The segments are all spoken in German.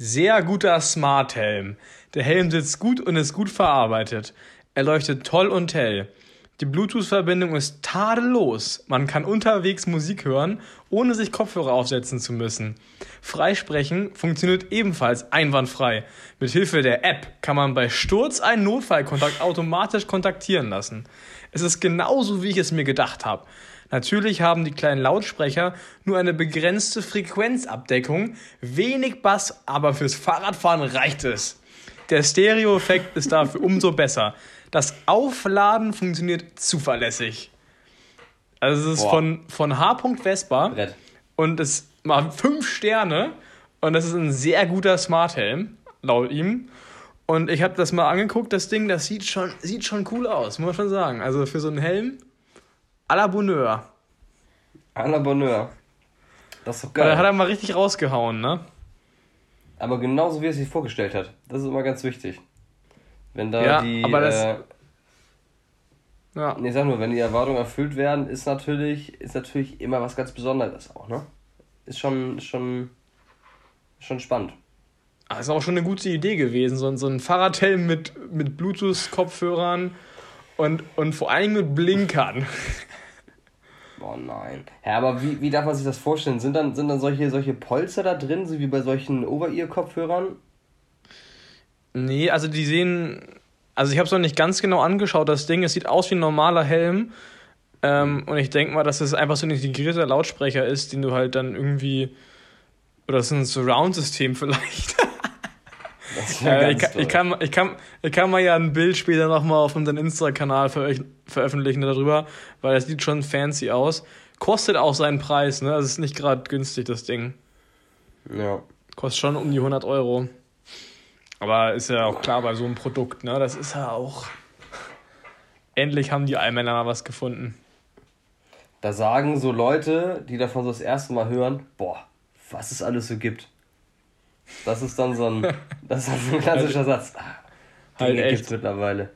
Sehr guter Smart Helm. Der Helm sitzt gut und ist gut verarbeitet. Er leuchtet toll und hell. Die Bluetooth-Verbindung ist tadellos. Man kann unterwegs Musik hören, ohne sich Kopfhörer aufsetzen zu müssen. Freisprechen funktioniert ebenfalls einwandfrei. Mit Hilfe der App kann man bei Sturz einen Notfallkontakt automatisch kontaktieren lassen. Es ist genauso, wie ich es mir gedacht habe. Natürlich haben die kleinen Lautsprecher nur eine begrenzte Frequenzabdeckung, wenig Bass, aber fürs Fahrradfahren reicht es. Der Stereo-Effekt ist dafür umso besser. Das Aufladen funktioniert zuverlässig. Also es ist von, von H. Vespa Brett. und es macht fünf Sterne und das ist ein sehr guter Smart Helm, laut ihm. Und ich habe das mal angeguckt, das Ding, das sieht schon, sieht schon cool aus, muss man schon sagen. Also für so einen Helm, à la Bonheur. À la Bonheur. Das ist doch Da hat geil. er mal richtig rausgehauen, ne? Aber genauso wie er sich vorgestellt hat. Das ist immer ganz wichtig. Wenn da Ja, die. aber das- äh, Ja. nee, sag nur, wenn die Erwartungen erfüllt werden, ist natürlich, ist natürlich immer was ganz Besonderes auch, ne? Ist schon, schon, schon spannend. Ah, ist auch schon eine gute Idee gewesen, so, ein- so ein Fahrradhelm mit, mit Bluetooth-Kopfhörern und, und vor allem mit Blinkern. Oh nein. Ja, aber wie, wie darf man sich das vorstellen? Sind dann, sind dann solche, solche Polster da drin, so wie bei solchen Over-Ear-Kopfhörern? Nee, also die sehen. Also ich habe es noch nicht ganz genau angeschaut, das Ding. Es sieht aus wie ein normaler Helm. Ähm, und ich denke mal, dass es einfach so ein integrierter Lautsprecher ist, den du halt dann irgendwie. Oder ist ein Surround-System vielleicht. Ja Äh, ich, kann, ich, toll. kann, ich, kann, ich kann mal ja ein Bild später nochmal auf unseren Insta-Kanal veröch- veröffentlichen darüber, weil das sieht schon fancy aus. Kostet auch seinen Preis, ne? Das ist nicht gerade günstig, das Ding. Ja. Kostet schon um die 100 Euro. Aber ist ja auch klar bei so einem Produkt, ne? Das ist ja auch. Endlich haben die Allmänner mal was gefunden. Da sagen so Leute, die davon so das erste Mal hören, boah, was es alles so gibt. Das ist dann so ein, das ist so ein klassischer Satz. Ah, Halt Dinge echt. gibt's mittlerweile.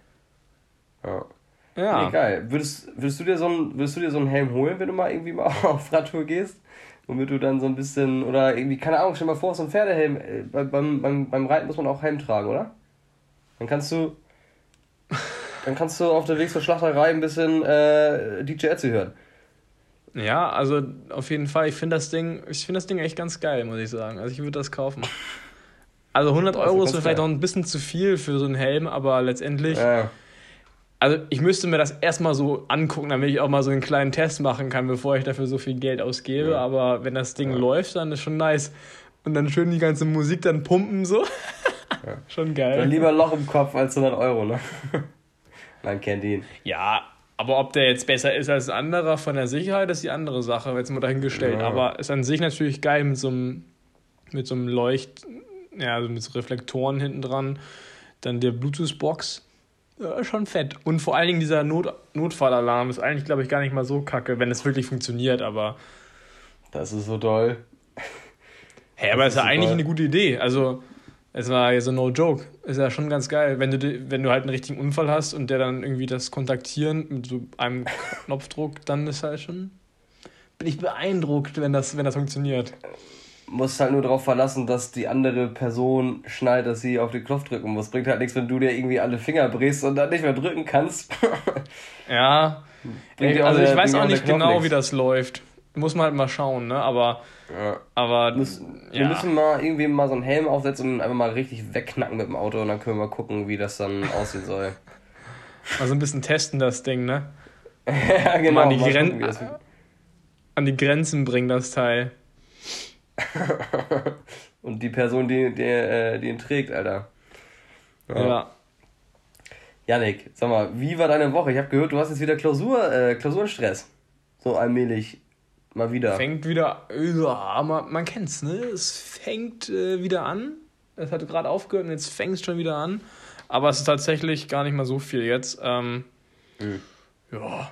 Ja. Ja. Nee, geil. Würdest, würdest, du dir so einen, würdest du dir so einen Helm holen, wenn du mal irgendwie mal auf Radtour gehst? Womit du dann so ein bisschen, oder irgendwie, keine Ahnung, stell dir mal vor, so ein Pferdehelm, äh, bei- beim, beim, beim Reiten muss man auch Helm tragen, oder? Dann kannst du, dann kannst du auf der Weg zur Schlachterei ein bisschen äh, DJ Ötzi hören. Ja, also auf jeden Fall. Ich finde das Ding, ich finde das Ding echt ganz geil, muss ich sagen. Also ich würde das kaufen. Also 100 Also Euro ist ganz mir vielleicht geil. noch ein bisschen zu viel für so einen Helm, aber letztendlich, Ja. also ich müsste mir das erstmal so angucken, damit ich auch mal so einen kleinen Test machen kann, bevor ich dafür so viel Geld ausgebe. Ja. Aber wenn das Ding Ja. läuft, dann ist schon nice. Und dann schön die ganze Musik dann pumpen so. Schon Dann geil. lieber ein Loch im Kopf als 100 Euro, ne? Man kennt ihn. Ja, aber ob der jetzt besser ist als ein anderer von der Sicherheit, ist die andere Sache, jetzt mal dahingestellt. Ja. Aber ist an sich natürlich geil mit so einem, mit so einem Leucht, ja, also mit so Reflektoren hinten dran. Dann der Bluetooth-Box. Ja, schon fett. Und vor allen Dingen dieser Not Notfallalarm ist eigentlich, glaube ich, gar nicht mal so kacke, wenn es wirklich funktioniert. Aber, Das ist so toll. hä, aber Das ist ja eigentlich eine gute Idee. Also, es war ja so no joke. Ist ja schon ganz geil, wenn du, wenn du halt einen richtigen Unfall hast und der dann irgendwie das Kontaktieren mit so einem Knopfdruck, dann ist halt schon. Bin ich beeindruckt, wenn das, wenn das funktioniert. Musst halt nur darauf verlassen, dass die andere Person schnallt, dass sie auf den Knopf drücken muss. Bringt halt nichts, wenn du dir irgendwie alle Finger brichst und dann nicht mehr drücken kannst. Ja. Bringt also ich weiß auch nicht genau, nichts. wie das läuft. Muss man halt mal schauen, ne? Aber, Ja. aber Müssen, ja. Wir müssen mal irgendwie mal so einen Helm aufsetzen und einfach mal richtig wegknacken mit dem Auto und dann können wir mal gucken, wie das dann aussehen soll. mal so ein bisschen testen, das Ding, ne? ja, genau. Mal an die, mal Gren gucken, das an die Grenzen bringen, das Teil. Und die Person, die, die, äh, die ihn trägt, Alter. Ja. Janik, sag mal, wie war deine Woche? Ich habe gehört, du hast jetzt wieder Klausur, äh, Klausurenstress. So allmählich. Mal wieder. Fängt wieder, ja, man, man kennt's, ne? Es fängt äh, wieder an. Es hat gerade aufgehört und jetzt fängt es schon wieder an. Aber es ist tatsächlich gar nicht mal so viel jetzt. Ähm, Mhm. Ja,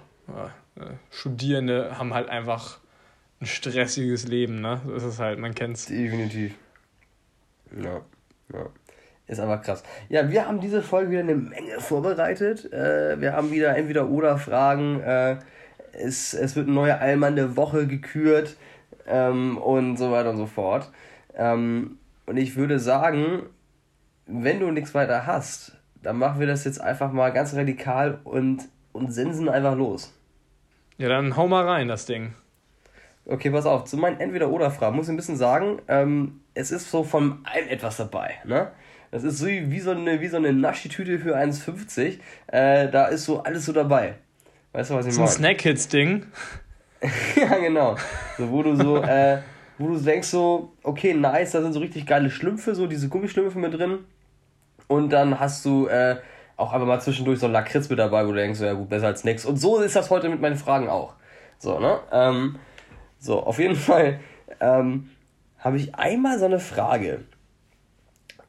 äh, Studierende haben halt einfach ein stressiges Leben, ne? So ist es halt, man kennt's. Definitiv. Ja, ja. Ist aber krass. Ja, wir haben diese Folge wieder eine Menge vorbereitet. Äh, wir haben wieder entweder oder Fragen. Äh, es, es wird ein neuer Allmann der Woche gekürt ähm, und so weiter und so fort. Ähm, Und ich würde sagen, wenn du nichts weiter hast, dann machen wir das jetzt einfach mal ganz radikal und, und sensen einfach los. Ja, dann hau mal rein, das Ding. Okay, pass auf, zu meinen Entweder-Oder-Fragen muss ich ein bisschen sagen, ähm, es ist so von allem etwas dabei, ne? Das ist so wie so eine, wie so eine Naschi-Tüte für 1,50. Äh, da ist so alles so dabei. Weißt du, was ich meine? So ein Snack-Hits-Ding. ja, genau. So, wo du so, äh, wo du denkst so, okay, nice, da sind so richtig geile Schlümpfe, so diese Gummischlümpfe mit drin. Und dann hast du äh, auch einfach mal zwischendurch so ein Lakritz mit dabei, wo du denkst, ja gut, besser als nix. Und so ist das heute mit meinen Fragen auch. So, ne? Ähm, so, auf jeden Fall ähm, habe ich einmal so eine Frage.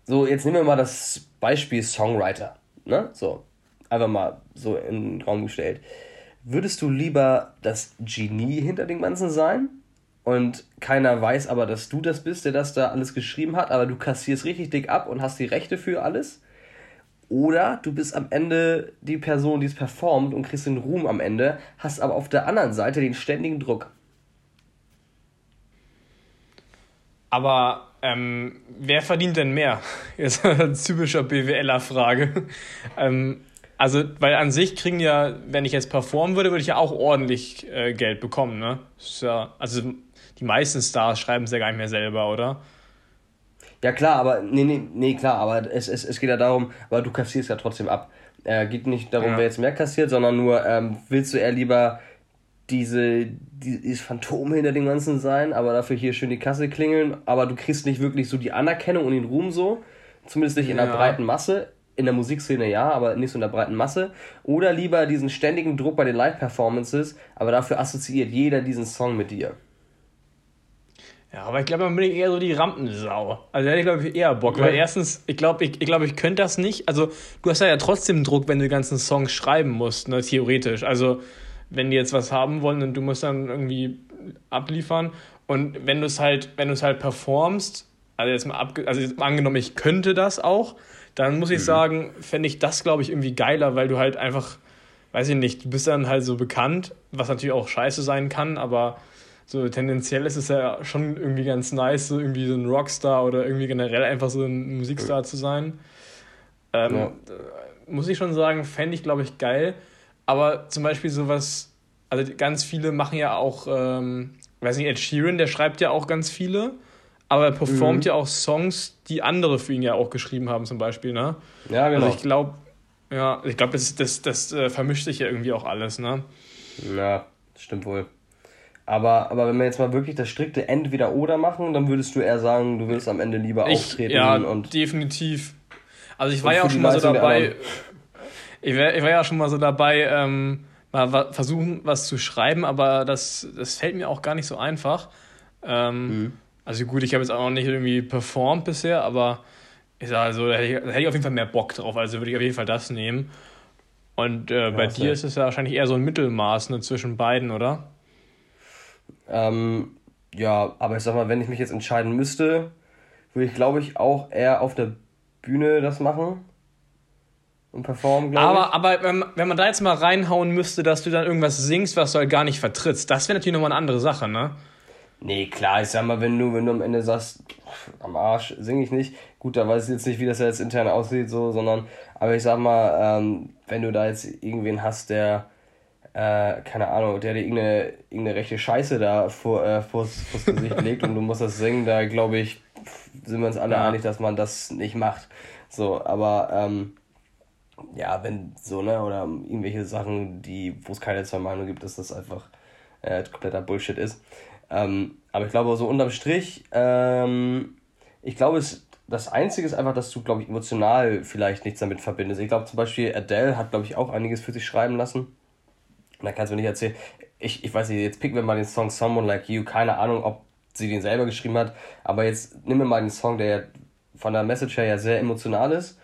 So, jetzt nehmen wir mal das Beispiel Songwriter. Ne? So, einfach mal so in den Raum gestellt. Würdest du lieber das Genie hinter dem Ganzen sein? Und keiner weiß aber, dass du das bist, der das da alles geschrieben hat, aber du kassierst richtig dick ab und hast die Rechte für alles? Oder du bist am Ende die Person, die es performt und kriegst den Ruhm am Ende, hast aber auf der anderen Seite den ständigen Druck. Aber ähm, wer verdient denn mehr? Jetzt eine typischer BWLer-Frage. ähm, also, weil an sich kriegen ja, wenn ich jetzt performen würde, würde ich ja auch ordentlich äh, Geld bekommen, ne? Ja, also die meisten Stars schreiben es ja gar nicht mehr selber, oder? Ja klar, aber nee, nee, nee klar, aber es, es, es geht ja darum, aber du kassierst ja trotzdem ab. Äh, geht nicht darum, ja. wer jetzt mehr kassiert, sondern nur, ähm, willst du eher lieber diese, dieses Phantom hinter dem Ganzen sein, aber dafür hier schön die Kasse klingeln, aber du kriegst nicht wirklich so die Anerkennung und den Ruhm so, zumindest nicht in der breiten Masse, in der Musikszene ja, aber nicht so in der breiten Masse, oder lieber diesen ständigen Druck bei den Live-Performances, aber dafür assoziiert jeder diesen Song mit dir. Ja, aber ich glaube, man bin eher so die Rampensau. Also hätte ich, glaube ich, eher Bock. Ja. Weil erstens, ich glaube, ich, ich, glaub, ich könnte das nicht. Also, du hast ja trotzdem Druck, wenn du die ganzen Songs schreiben musst, ne, theoretisch. Also, wenn die jetzt was haben wollen und du musst dann irgendwie abliefern. Und wenn du es halt, wenn du es halt performst, also jetzt mal abge also jetzt mal angenommen, ich könnte das auch, dann muss ich mhm. sagen, fände ich das, glaube ich, irgendwie geiler, weil du halt einfach, weiß ich nicht, du bist dann halt so bekannt, was natürlich auch scheiße sein kann, aber so tendenziell ist es ja schon irgendwie ganz nice, so irgendwie so ein Rockstar oder irgendwie generell einfach so ein Musikstar zu sein. Ähm, ja. Muss ich schon sagen, fände ich, glaube ich, geil. Aber zum Beispiel sowas, also ganz viele machen ja auch, ähm, weiß nicht, Ed Sheeran, der schreibt ja auch ganz viele, aber er performt mhm. ja auch Songs, die andere für ihn ja auch geschrieben haben, zum Beispiel, ne? Ja, genau. Also ich glaube, ja, ich glaube, das, das, das äh, vermischt sich ja irgendwie auch alles, ne? Ja, stimmt wohl. Aber, aber wenn wir jetzt mal wirklich das strikte Entweder-Oder machen, dann würdest du eher sagen, du würdest am Ende lieber ich, auftreten ja, und. Definitiv. Also ich war ja auch schon mal so dabei, ich war, ich war ja schon mal so dabei, ähm, mal versuchen, was zu schreiben, aber das, das fällt mir auch gar nicht so einfach. Ähm, mhm. Also gut, ich habe jetzt auch noch nicht irgendwie performt bisher, aber ich sage also, da hätte, ich, da hätte ich auf jeden Fall mehr Bock drauf, also würde ich auf jeden Fall das nehmen. Und äh, bei ja, dir ist es ja wahrscheinlich eher so ein Mittelmaß ne, zwischen beiden, oder? Ähm, ja, aber ich sag mal, wenn ich mich jetzt entscheiden müsste, würde ich, glaube ich, auch eher auf der Bühne das machen und performen, glaube ich. Aber wenn, wenn man da jetzt mal reinhauen müsste, dass du dann irgendwas singst, was du halt gar nicht vertrittst, das wäre natürlich nochmal eine andere Sache, ne? Nee, klar, ich sag mal, wenn du, wenn du am Ende sagst, am Arsch singe ich nicht, gut, da weiß ich jetzt nicht, wie das jetzt intern aussieht, so, sondern, aber ich sag mal, ähm, wenn du da jetzt irgendwen hast, der, äh, keine Ahnung, der dir irgendeine, irgendeine rechte Scheiße da vor, äh, vors, vors Gesicht legt und du musst das singen, da glaube ich, sind wir uns alle ja. einig, dass man das nicht macht. So, aber, ähm, ja, wenn so, ne, oder irgendwelche Sachen, die, wo es keine zwei Meinungen gibt, dass das einfach äh, kompletter Bullshit ist. Ähm, aber ich glaube, so unterm Strich, ähm, ich glaube, es, das Einzige ist einfach, dass du, glaube ich, emotional vielleicht nichts damit verbindest. Ich glaube zum Beispiel, Adele hat, glaube ich, auch einiges für sich schreiben lassen. Und da kannst du mir nicht erzählen, ich, ich weiß nicht, jetzt picken wir mal den Song Someone Like You, keine Ahnung, ob sie den selber geschrieben hat, aber jetzt nimm mir mal den Song, der ja von der Message her ja sehr emotional ist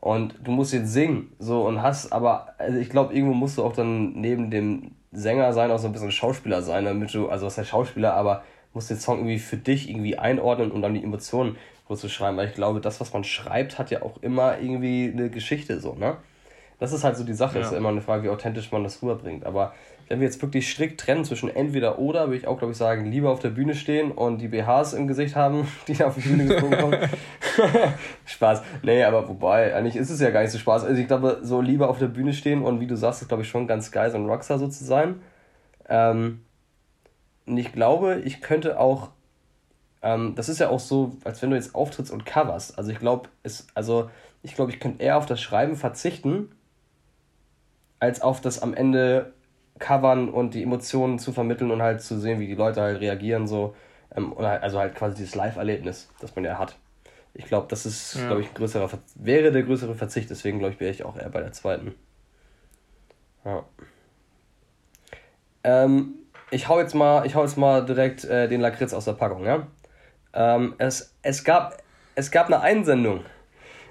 und du musst jetzt singen, so und hast, aber also ich glaube, irgendwo musst du auch dann neben dem Sänger sein, auch so ein bisschen Schauspieler sein, damit du, also was heißt Schauspieler, aber musst den Song irgendwie für dich irgendwie einordnen und dann die Emotionen zu schreiben, weil ich glaube, das, was man schreibt, hat ja auch immer irgendwie eine Geschichte, so, ne? Das ist halt so die Sache. Ja. ist ja immer eine Frage, wie authentisch man das rüberbringt. Aber wenn wir jetzt wirklich strikt trennen zwischen entweder oder, würde ich auch, glaube ich, sagen, lieber auf der Bühne stehen und die BHs im Gesicht haben, die auf die Bühne gesprungen kommen. Spaß. Nee, aber wobei, eigentlich ist es ja gar nicht so Spaß. Also ich glaube, so lieber auf der Bühne stehen und wie du sagst, ist, glaube ich, schon ganz geil, so ein Rockstar so zu sein. Ähm, und ich glaube, ich könnte auch, ähm, das ist ja auch so, als wenn du jetzt auftrittst und coverst. Also ich glaube, es, also ich glaube, ich könnte eher auf das Schreiben verzichten, als auf das am Ende covern und die Emotionen zu vermitteln und halt zu sehen, wie die Leute halt reagieren, so. Ähm, halt, also halt quasi dieses Live-Erlebnis, das man ja hat. Ich glaube, das ist, ja. glaube ich, ein größerer, wäre der größere Verzicht, deswegen glaube ich, wäre ich auch eher bei der zweiten. Ja. Ähm, ich hau jetzt mal, ich hau jetzt mal direkt äh, den Lakritz aus der Packung, ja. Ähm, es, es, gab, es gab eine Einsendung.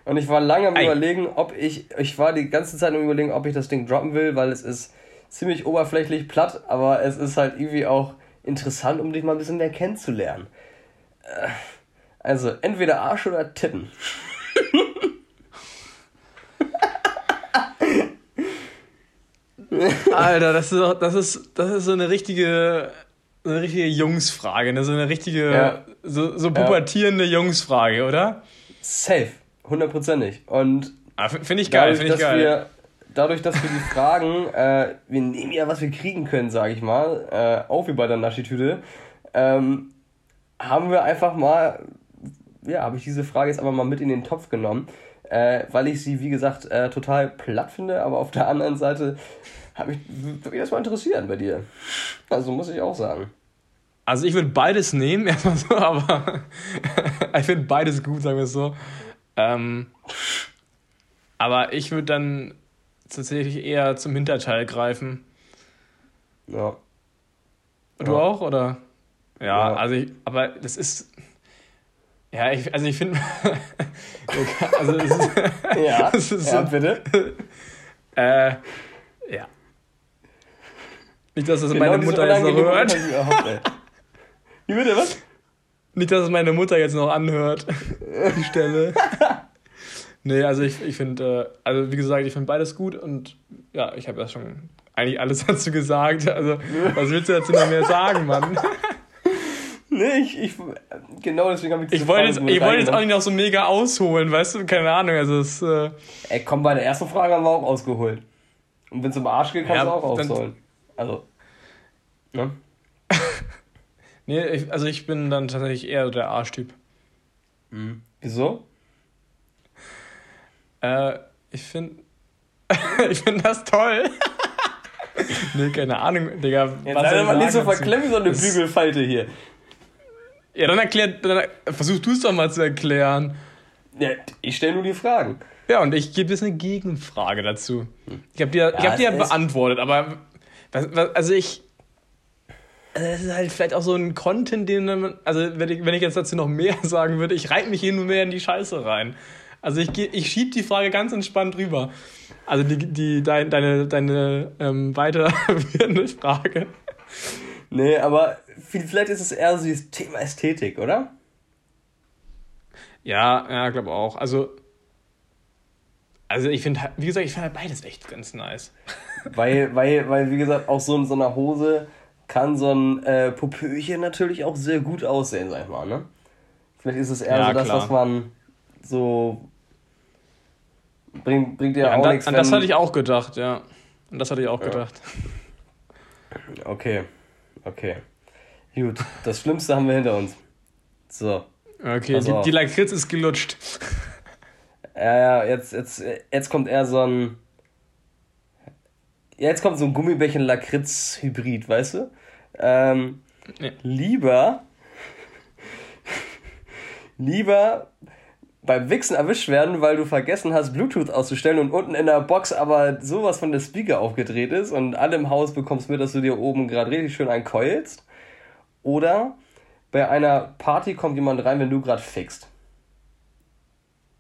Und ich war lange am Ei. überlegen, ob ich, ich war die ganze Zeit am überlegen, ob ich das Ding droppen will, weil es ist ziemlich oberflächlich platt, aber es ist halt irgendwie auch interessant, um dich mal ein bisschen mehr kennenzulernen. Äh, also, entweder Arsch oder Titten. Alter, das ist, das ist, das ist so eine richtige, so eine richtige Jungsfrage, ne? so eine richtige, ja. so, so pubertierende ja. Jungsfrage, oder? Safe, hundertprozentig. Und ah, finde ich geil, finde ich geil. Wir, dadurch, dass wir die Fragen, äh, wir nehmen ja, was wir kriegen können, sage ich mal, äh, auch wie bei der Naschitüte, ähm, haben wir einfach mal, ja, habe ich diese Frage jetzt einfach mal mit in den Topf genommen, äh, weil ich sie, wie gesagt, äh, total platt finde, aber auf der anderen Seite hat mich, würde mich das mal interessieren bei dir. Also muss ich auch sagen. Also ich würde beides nehmen, erstmal so, aber ich finde beides gut, sagen wir es so. Ähm, aber ich würde dann tatsächlich eher zum Hinterteil greifen. Ja. Du ja. auch, oder? Ja, ja, also ich, aber das ist. Ja, ich, also ich finde. also es ist, ja, es ist ja, so, bitte. äh, ja. Nicht, dass das genau meine Mutter jetzt noch hört. Wie bitte, was? Nicht, dass es meine Mutter jetzt noch anhört, die Stelle. Nee, also ich, ich finde, äh, also wie gesagt, ich finde beides gut und ja, ich habe ja schon eigentlich alles dazu gesagt. Also, was willst du dazu noch mehr sagen, Mann? Nee, ich, ich genau deswegen habe ich Ich wollte jetzt, ich wollte jetzt auch nicht noch so mega ausholen, weißt du? Keine Ahnung, also es. Äh Ey, komm, bei der ersten Frage haben wir auch ausgeholt. Und wenn es um Arsch geht, kannst ja, du auch ausholen. Also. Ne? nee, ich, also ich bin dann tatsächlich eher der Arschtyp. Mhm. Wieso? Äh, ich finde. ich finde das toll. nee, keine Ahnung, Digga. Jetzt sei mal nicht so verklemmt, so eine Bügelfalte hier. Ja, dann erklärt, dann versuch du es doch mal zu erklären. Ja, ich stelle nur die Fragen. Ja, und ich gebe jetzt eine Gegenfrage dazu. Ich habe dir, ja, ich hab dir ja beantwortet, aber was, was, also ich. Also das ist halt vielleicht auch so ein Content, den man. Also, wenn ich, wenn ich jetzt dazu noch mehr sagen würde, ich reite mich hier nur mehr in die Scheiße rein. Also ich, ich schiebe die Frage ganz entspannt rüber. Also die, die, dein, deine, deine ähm, weiterführende Frage. Nee, aber vielleicht ist es eher so das Thema Ästhetik, oder? Ja, ja, glaube auch. Also, also ich finde, wie gesagt, ich finde halt beides echt ganz nice. Weil, weil, weil, wie gesagt, auch so in so einer Hose kann so ein äh, Popöchen natürlich auch sehr gut aussehen, sag ich mal, ne? Vielleicht ist es eher ja, so das, klar. was man so bringt, bringt ja, ja auch da, nichts. An das hatte ich auch gedacht, ja. An das hatte ich auch ja. gedacht. Okay, okay. Gut, das Schlimmste haben wir hinter uns. So. Okay, die, die Lakritz ist gelutscht. Ja, ja, jetzt, jetzt, jetzt kommt eher so ein. Jetzt kommt so ein Gummibärchen-Lakritz-Hybrid, weißt du? Ähm, nee. Lieber. lieber beim Wichsen erwischt werden, weil du vergessen hast, Bluetooth auszustellen und unten in der Box aber sowas von der Speaker aufgedreht ist und alle im Haus bekommst mit, dass du dir oben gerade richtig schön einkeulst. Oder bei einer Party kommt jemand rein, wenn du gerade fixt.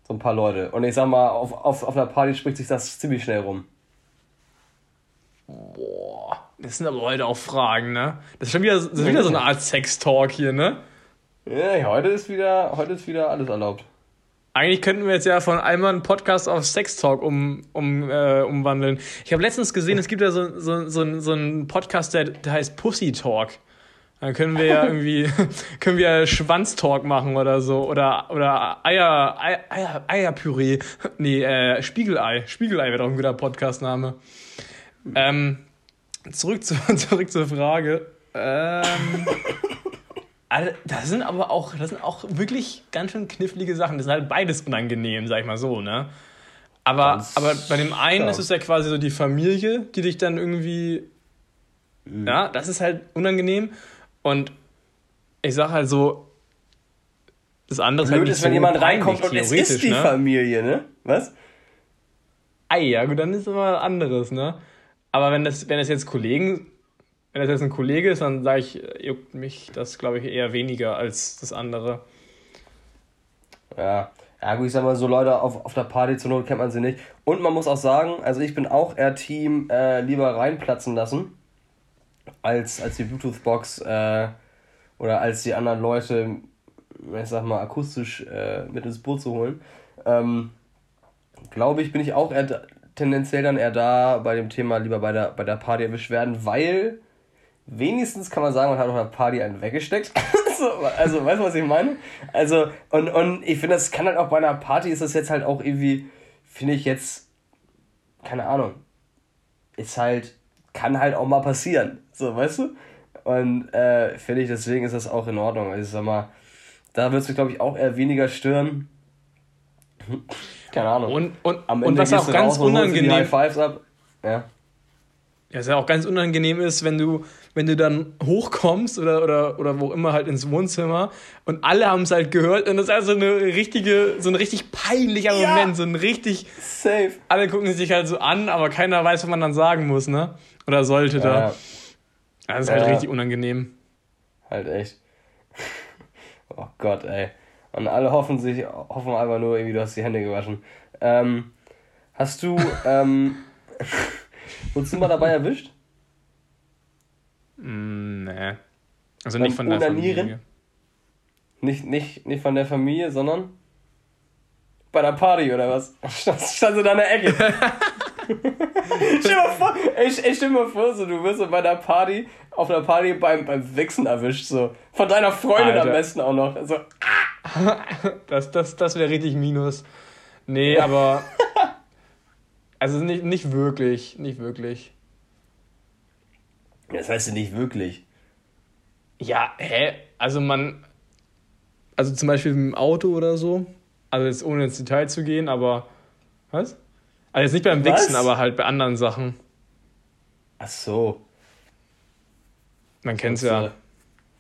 So ein paar Leute. Und ich sag mal, auf, auf, auf einer Party spricht sich das ziemlich schnell rum. Boah, das sind aber heute auch Fragen, ne? Das ist schon wieder, das ist wieder so eine Art Sex-Talk hier, ne? Ja, heute ist wieder, heute ist wieder alles erlaubt. Eigentlich könnten wir jetzt ja von einmal einen Podcast auf Sex Talk um, um, äh, umwandeln. Ich habe letztens gesehen, es gibt ja so, so, so, so einen Podcast, der, der heißt Pussy Talk. Dann können wir ja irgendwie, können wir Schwanztalk machen oder so. Oder, oder Eier, Eier, Eier, Eierpüree. Nee, äh, Spiegelei. Spiegelei wäre doch ein guter Podcastname. Ähm, zurück, zu, zurück zur Frage. Ähm, also, das sind aber auch, das sind auch wirklich ganz schön knifflige Sachen. Das ist halt beides unangenehm, sag ich mal so, ne? Aber, aber bei dem einen ja. ist es ja quasi so die Familie, die dich dann irgendwie. Mhm. Ja, das ist halt unangenehm. Und ich sag halt so, das andere ist halt nicht ist, so wenn jemand reinkommt und es ist die ne? Familie, ne? Was? Ei, ja, gut, dann ist es immer anderes, ne? Aber wenn das, wenn das jetzt Kollegen wenn das jetzt ein Kollege ist, dann sage ich, juckt mich das, glaube ich, eher weniger als das andere. Ja. Ja, gut, ich sag mal, so Leute auf, auf der Party zur Not kennt man sie nicht. Und man muss auch sagen, also ich bin auch eher Team äh, lieber reinplatzen lassen, als, als die Bluetooth-Box äh, oder als die anderen Leute, ich sag mal, akustisch äh, mit ins Boot zu holen. Ähm, Glaube ich, bin ich auch eher, tendenziell dann eher da bei dem Thema lieber bei der, bei der Party erwischt werden, weil wenigstens kann man sagen, man hat auf einer Party einen weggesteckt. also, weißt du, was ich meine? Also, und, und ich finde, das kann halt auch bei einer Party, ist das jetzt halt auch irgendwie, finde ich jetzt, keine Ahnung, ist halt, kann halt auch mal passieren. So, weißt du? Und äh, finde ich, deswegen ist das auch in Ordnung. Also, ich sag mal, da wird es, glaube ich, auch eher weniger stören. Keine Ahnung. Und, und, Am Ende und was auch ganz unangenehm. High Fives ab. Ja. Ja, was ja auch ganz unangenehm ist, wenn du, wenn du dann hochkommst oder, oder, oder wo immer halt ins Wohnzimmer und alle haben es halt gehört und das ist also eine richtige, so ein richtig peinlicher ja. Moment, so ein richtig. Safe. Alle gucken sich halt so an, aber keiner weiß, was man dann sagen muss, ne? Oder sollte ja, da. Ja. Das ist halt richtig unangenehm. Halt echt. Oh Gott, ey. Und alle hoffen sich, hoffen einfach nur, irgendwie, du hast die Hände gewaschen. Ähm, hast du, ähm, Wurdest du mal dabei erwischt? Mm, nee. Also nicht von der Familie. Nicht, nicht, nicht von der Familie, sondern bei der Party oder was? Stand, stand so da in der Ecke. stell mal vor, ey, ey, stell mal vor, so, du wirst so bei der Party, auf einer Party beim, beim Wichsen erwischt, so. Von deiner Freundin Alter. am besten auch noch. So. das das, das wäre richtig Minus. Nee, aber also nicht, nicht wirklich, nicht wirklich. Das heißt ja nicht wirklich. Ja, hä? Also man, also zum Beispiel im Auto oder so, also jetzt ohne ins Detail zu gehen, aber, was? Also jetzt nicht beim was? Wichsen, aber halt bei anderen Sachen. Ach so. Man kennt's ja.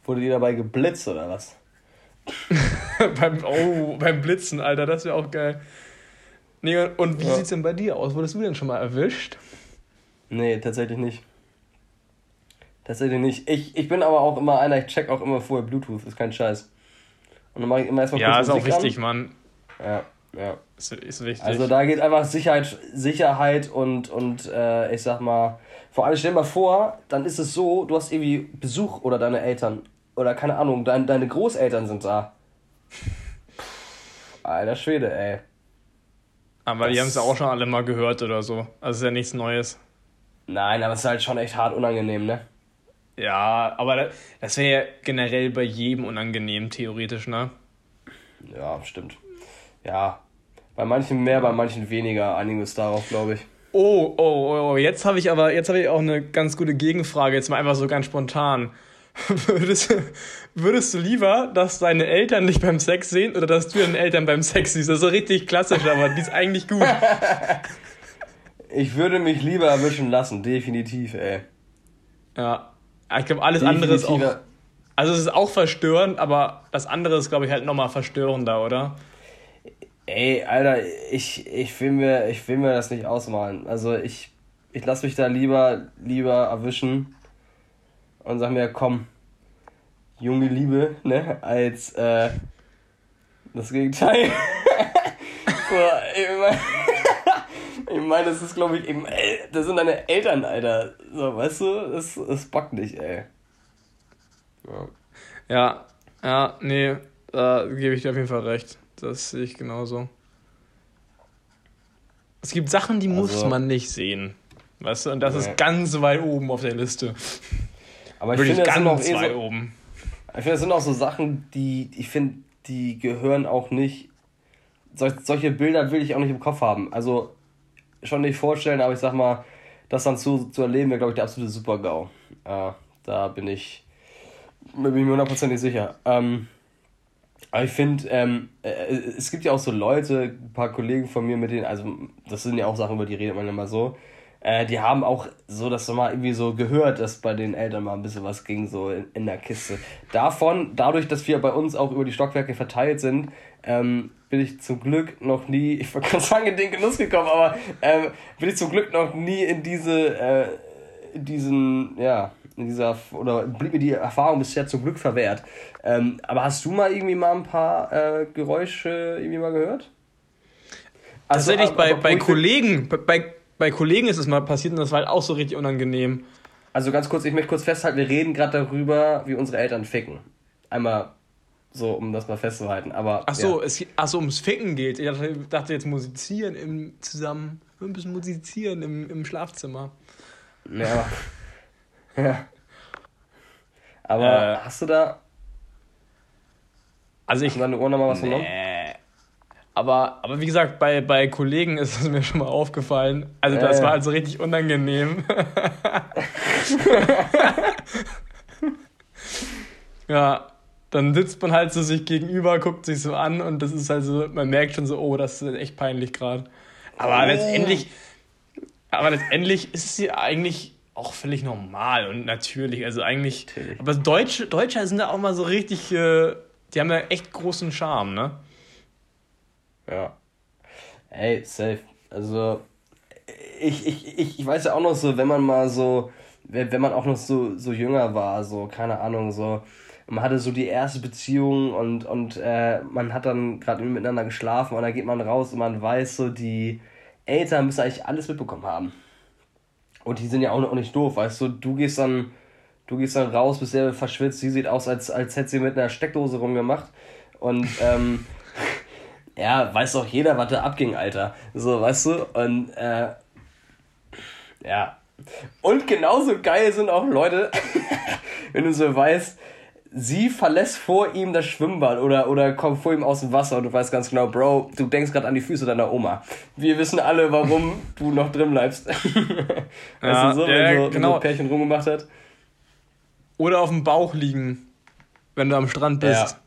Wurde die dabei geblitzt oder was? beim, oh, beim Blitzen, Alter, das wäre auch geil. Nee, und wie ja. sieht's denn bei dir aus? Wurdest du denn schon mal erwischt? Nee, tatsächlich nicht. Tatsächlich nicht. Ich, ich bin aber auch immer einer, ich check auch immer vorher Bluetooth, ist kein Scheiß. Und dann mache ich immer erstmal Ja, ist auch wichtig, an. Mann. Ja, ja. Ist, ist wichtig. Also da geht einfach Sicherheit, Sicherheit und, und äh, ich sag mal, vor allem stell dir mal vor, dann ist es so, du hast irgendwie Besuch oder deine Eltern oder keine Ahnung, dein, deine Großeltern sind da. Alter Schwede, ey. Aber das die haben es ja auch schon alle mal gehört oder so. Also ist ja nichts Neues. Nein, aber es ist halt schon echt hart unangenehm, ne? Ja, aber das wäre ja generell bei jedem unangenehm, theoretisch, ne? Ja, stimmt. Ja. Bei manchen mehr, bei manchen weniger. Einiges darauf, glaube ich. Oh, oh, oh, oh, jetzt habe ich aber, jetzt habe ich auch eine ganz gute Gegenfrage, jetzt mal einfach so ganz spontan. Würdest, würdest du lieber, dass deine Eltern dich beim Sex sehen oder dass du deine Eltern beim Sex siehst? Das ist so richtig klassisch, aber die ist eigentlich gut. Ich würde mich lieber erwischen lassen, definitiv, ey. Ja, ich glaube, alles andere ist auch. Also, es ist auch verstörend, aber das andere ist, glaube ich, halt nochmal verstörender, oder? Ey, Alter, ich, ich, will mir, ich will mir das nicht ausmalen. Also, ich, ich lasse mich da lieber, lieber erwischen und sag mir, komm, junge Liebe, ne, als äh, das Gegenteil. so, ich meine, ich mein, das ist, glaube ich, eben, das sind deine Eltern, Alter. So, weißt du, das, das backt nicht, ey. Ja, ja, ja nee, da gebe ich dir auf jeden Fall recht. Das sehe ich genauso. Es gibt Sachen, die muss Also- man nicht sehen. Weißt du, und das Nee. ist ganz weit oben auf der Liste. Aber ich Wirklich finde, das sind auch ganz eh so, oben. ich finde, das sind auch so Sachen, die, ich finde, die gehören auch nicht, sol solche Bilder will ich auch nicht im Kopf haben. Also, schon nicht vorstellen, aber ich sag mal, das dann zu, zu erleben, wäre, glaube ich, der absolute Super-GAU. Äh, da bin ich, bin ich mir hundertprozentig sicher. Ähm, aber ich finde, ähm, äh, es gibt ja auch so Leute, ein paar Kollegen von mir, mit denen, also das sind ja auch Sachen, über die redet man mal so, äh, die haben auch so, dass du mal irgendwie so gehört, dass bei den Eltern mal ein bisschen was ging, so in, in der Kiste. Davon, dadurch, dass wir bei uns auch über die Stockwerke verteilt sind, ähm, bin ich zum Glück noch nie, ich wollte gerade sagen, in den Genuss gekommen, aber ähm, bin ich zum Glück noch nie in diese, äh, in diesen, ja, in dieser, oder blieb mir die Erfahrung bisher zum Glück verwehrt. Ähm, aber hast du mal irgendwie mal ein paar äh, Geräusche irgendwie mal gehört? Also, Tatsächlich bei, bei Kollegen, bei- bei, bei Kollegen ist es mal passiert und das war halt auch so richtig unangenehm. Also ganz kurz, ich möchte kurz festhalten, wir reden gerade darüber, wie unsere Eltern ficken. Einmal so, um das mal festzuhalten. Aber Ach so, es, ach so, ums Ficken geht. Ich dachte, jetzt musizieren im zusammen, ein bisschen musizieren im, im Schlafzimmer. Ja. ja. ja. Aber Äh, hast du da, Also ich hast du deine Ohren nochmal was vernommen? Aber, aber wie gesagt, bei, bei Kollegen ist es mir schon mal aufgefallen. Also das ja. war also richtig unangenehm. ja, dann sitzt man halt so sich gegenüber, guckt sich so an und das ist halt so, man merkt schon so, oh, das ist echt peinlich gerade. Aber Oh. letztendlich, aber letztendlich ist es ja eigentlich auch völlig normal und natürlich. Also eigentlich. Natürlich. Aber Deutsche, Deutsche sind da auch mal so richtig, äh, die haben ja echt großen Charme, ne? Ja. Ey, safe. Also, ich, ich, ich, ich weiß ja auch noch so, wenn man mal so, wenn man auch noch so, so jünger war, so, keine Ahnung, so, man hatte so die erste Beziehung und, und äh, man hat dann gerade miteinander geschlafen und dann geht man raus und man weiß so, die Eltern müssen eigentlich alles mitbekommen haben. Und die sind ja auch noch nicht doof, weißt du, du gehst dann, du gehst dann raus, bist sehr verschwitzt, sie sieht aus, als, als hätte sie mit einer Steckdose rumgemacht. Und ähm, ja, weiß doch jeder, was da abging, Alter. So, weißt du? Und äh, ja. Und genauso geil sind auch Leute, wenn du so weißt, sie verlässt vor ihm das Schwimmbad oder, oder kommt vor ihm aus dem Wasser und du weißt ganz genau, Bro, du denkst gerade an die Füße deiner Oma. Wir wissen alle, warum du noch drin bleibst. weißt Ja, du so, ja, wenn so, wenn so genau. ein Pärchen rumgemacht hat? Oder auf dem Bauch liegen, wenn du am Strand bist. Ja,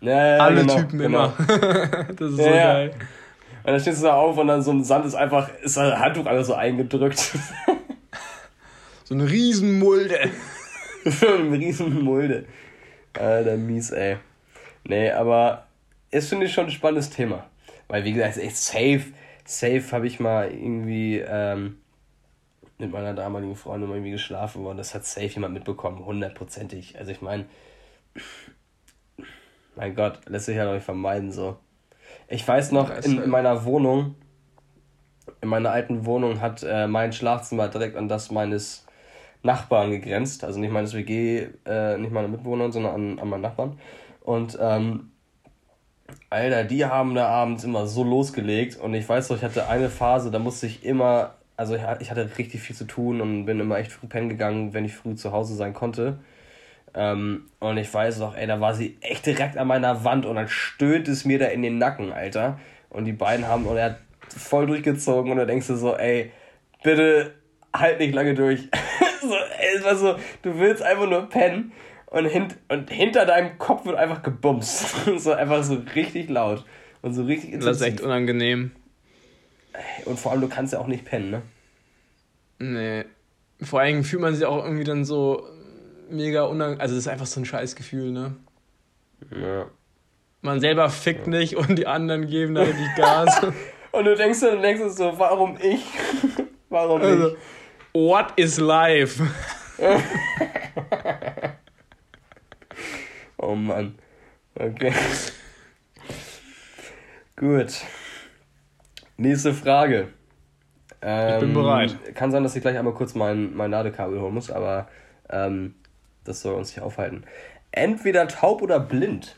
ja, ja, Alle genau, Typen genau. immer. das ist so geil. Und dann stehst du da auf und dann so ein Sand ist einfach, ist das Handtuch alles so eingedrückt. So eine Riesenmulde. so eine riesen Mulde. Alter, mies, ey. Nee, aber ist, finde ich, schon ein spannendes Thema. Weil, wie gesagt, echt safe, safe habe ich mal irgendwie ähm, mit meiner damaligen Freundin mal irgendwie geschlafen worden. Das hat safe jemand mitbekommen, hundertprozentig. Also ich meine, mein Gott, lässt sich ja doch nicht vermeiden so. Ich weiß noch, in, in meiner Wohnung, in meiner alten Wohnung hat äh, mein Schlafzimmer direkt an das meines Nachbarn gegrenzt. Also nicht meines WG, äh, nicht meiner Mitbewohner, sondern an, an meinen Nachbarn. Und ähm, Alter, die haben da abends immer so losgelegt und ich weiß doch, ich hatte eine Phase, da musste ich immer, also ich hatte richtig viel zu tun und bin immer echt früh pennen gegangen, wenn ich früh zu Hause sein konnte. Ähm, und ich weiß noch, ey, da war sie echt direkt an meiner Wand und dann stöhnt es mir da in den Nacken, Alter. Und die beiden haben, und er hat voll durchgezogen und du denkst dir so, ey, bitte halt nicht lange durch. so, ey, es war so, du willst einfach nur pennen und, hint, und hinter deinem Kopf wird einfach gebumst. so einfach so richtig laut und so richtig Das ist echt intensiv. unangenehm. Und vor allem, du kannst ja auch nicht pennen, ne? Nee. Vor allem fühlt man sich auch irgendwie dann so mega unangenehm. Also, das ist einfach so ein Scheißgefühl, ne? Ja. Man selber fickt nicht und die anderen geben da richtig Gas. Und du denkst dann, denkst du so, warum ich? warum Also, ich? what is life? Oh Mann. Okay. Gut. Nächste Frage. Ähm, Ich bin bereit. Kann sein, dass ich gleich einmal kurz mein, mein Ladekabel holen muss, aber ähm, das soll uns nicht aufhalten. Entweder taub oder blind.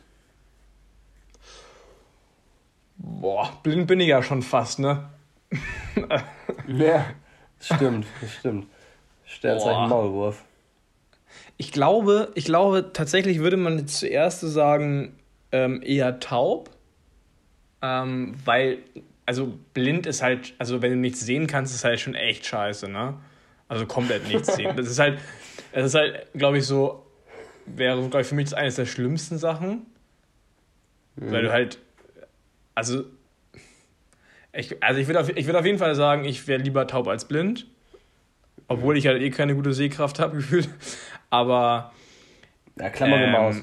Boah, blind bin ich ja schon fast, ne? ja, stimmt, stimmt. Sternzeichen Maulwurf. Ich glaube, ich glaube, tatsächlich würde man zuerst sagen, ähm, eher taub. Ähm, weil, also blind ist halt, also wenn du nichts sehen kannst, ist halt schon echt scheiße, ne? Also komplett nichts sehen. Das ist halt, das ist halt, glaube ich, so, wäre, glaube ich, für mich das eines der schlimmsten Sachen. Mhm. Weil du halt, also, ich, also ich würde auf, würd auf jeden Fall sagen, ich wäre lieber taub als blind. Obwohl ich halt eh keine gute Sehkraft habe, gefühlt. Aber. Ja, Klammer ähm, Maus.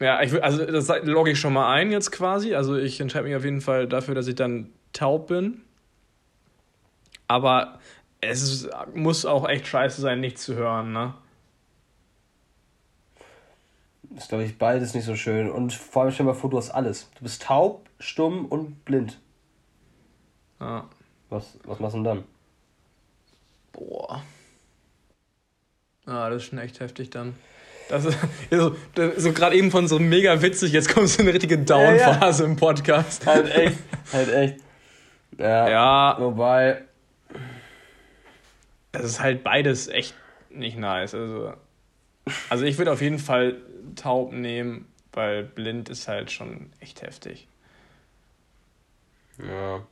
Ja, ich also das logge ich schon mal ein jetzt quasi. Also ich entscheide mich auf jeden Fall dafür, dass ich dann taub bin. Aber es ist, muss auch echt scheiße sein, nichts zu hören, ne? ist, glaube ich, beides nicht so schön. Und vor allem stell dir mal vor, du hast alles. Du bist taub, stumm und blind. Ja. Was, was machst du denn dann? Boah. Ah, das ist schon echt heftig dann. Das ist so, so gerade eben von so mega witzig, jetzt kommt so eine richtige Down-Phase ja, ja. im Podcast. Halt echt, halt echt. Ja. ja. Wobei. Das ist halt beides echt nicht nice. Also, also ich würde auf jeden Fall taub nehmen, weil blind ist halt schon echt heftig. Ja.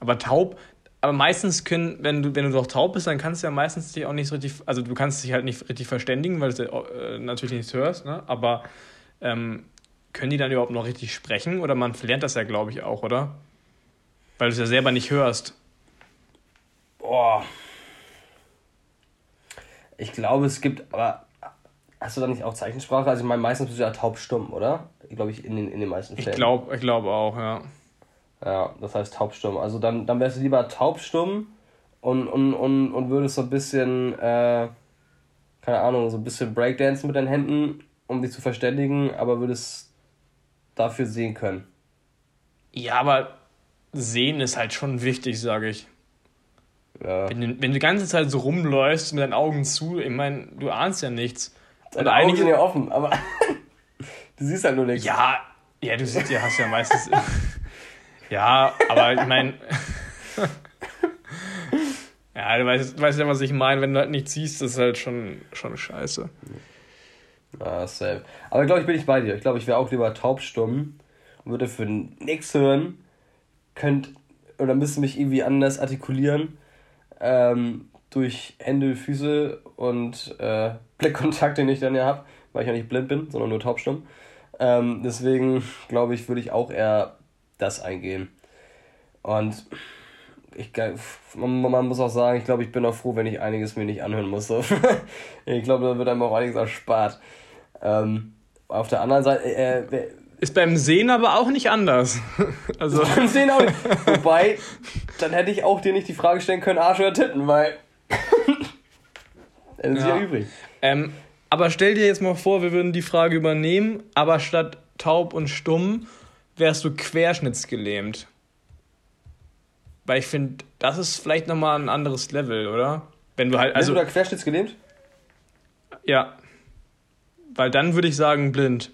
Aber taub, aber meistens können, wenn du, wenn du doch taub bist, dann kannst du ja meistens dich auch nicht so richtig, also du kannst dich halt nicht richtig verständigen, weil du äh, natürlich nichts hörst, ne? Aber ähm, können die dann überhaupt noch richtig sprechen? Oder man verlernt das ja, glaube ich, auch, oder? Weil du es ja selber nicht hörst. Boah. Ich glaube, es gibt, aber Hast du da nicht auch Zeichensprache? Also ich meine, meistens bist du ja taubstumm, oder? Glaube ich, in den, in den meisten Fällen. Ich glaube ich glaub auch, ja. Ja, das heißt taubstumm. Also dann, dann wärst du lieber taubstumm und, und, und, und würdest so ein bisschen, äh, keine Ahnung, so ein bisschen Breakdancen mit deinen Händen, um dich zu verständigen, aber würdest dafür sehen können. Ja, aber sehen ist halt schon wichtig, sage ich. Ja. Wenn, du, wenn du die ganze Zeit so rumläufst mit deinen Augen zu, ich meine, du ahnst ja nichts. Deine Augen sind ja offen, aber du siehst halt nur nichts. Ja, ja, du siehst, ja, hast ja meistens. ja, aber ich meine. ja, du weißt, du weißt ja, was ich meine. Wenn du halt nichts siehst, ist halt schon, schon scheiße. Ah, safe. Aber glaube ich, bin ich bei dir. Ich glaube, ich wäre auch lieber taubstumm und würde für nichts hören. Könnt, oder müsste mich irgendwie anders artikulieren. Ähm, durch Hände, Füße und äh, Blickkontakt, den ich dann ja habe, weil ich ja nicht blind bin, sondern nur taubstumm. Ähm, deswegen glaube ich, würde ich auch eher das eingehen. Und ich, man, muss auch sagen, ich glaube, ich bin auch froh, wenn ich einiges mir nicht anhören muss. ich glaube, da wird einem auch einiges erspart. Ähm, auf der anderen Seite. Äh, äh, ist beim Sehen aber auch nicht anders. also. Beim Sehen auch nicht. Wobei, dann hätte ich auch dir nicht die Frage stellen können, Arsch oder Titten, weil. das ist ja, ja übrig. Ähm, aber stell dir jetzt mal vor, wir würden die Frage übernehmen, aber statt taub und stumm wärst du querschnittsgelähmt. Weil ich finde, das ist vielleicht nochmal ein anderes Level, oder? Wenn du halt. Also, Bist du da querschnittsgelähmt? Ja. Weil dann würde ich sagen blind.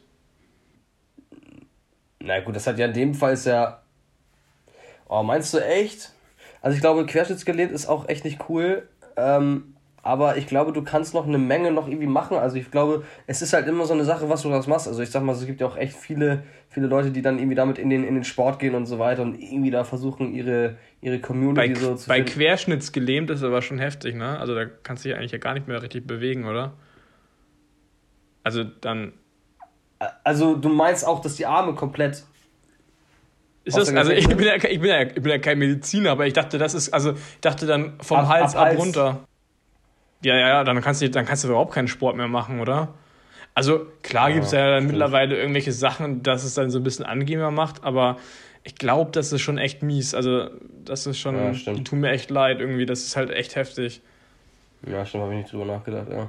Na gut, das hat ja in dem Fall ist ja. Oh, meinst du echt? Also ich glaube, querschnittsgelähmt ist auch echt nicht cool. Ähm, aber ich glaube, du kannst noch eine Menge noch irgendwie machen. Also ich glaube, es ist halt immer so eine Sache, was du das machst. Also ich sag mal, es gibt ja auch echt viele, viele Leute, die dann irgendwie damit in den, in den Sport gehen und so weiter und irgendwie da versuchen, ihre, ihre Community bei, so zu Bei Querschnittsgelähmt ist aber schon heftig, ne? Also da kannst du dich eigentlich ja gar nicht mehr richtig bewegen, oder? Also dann. Also du meinst auch, dass die Arme komplett ist das, also ich bin, ja, ich, bin ja, ich bin ja kein Mediziner, aber ich dachte, das ist, also ich dachte dann vom ab, Hals ab, ab runter. Ja, ja, ja, dann kannst du, dann kannst du überhaupt keinen Sport mehr machen, oder? Also klar ja, gibt es ja dann mittlerweile irgendwelche Sachen, dass es dann so ein bisschen angenehmer macht, aber ich glaube, das ist schon echt mies. Also das ist schon, ja, die tun mir echt leid irgendwie, das ist halt echt heftig. Ja, stimmt, habe ich nicht drüber nachgedacht, ja.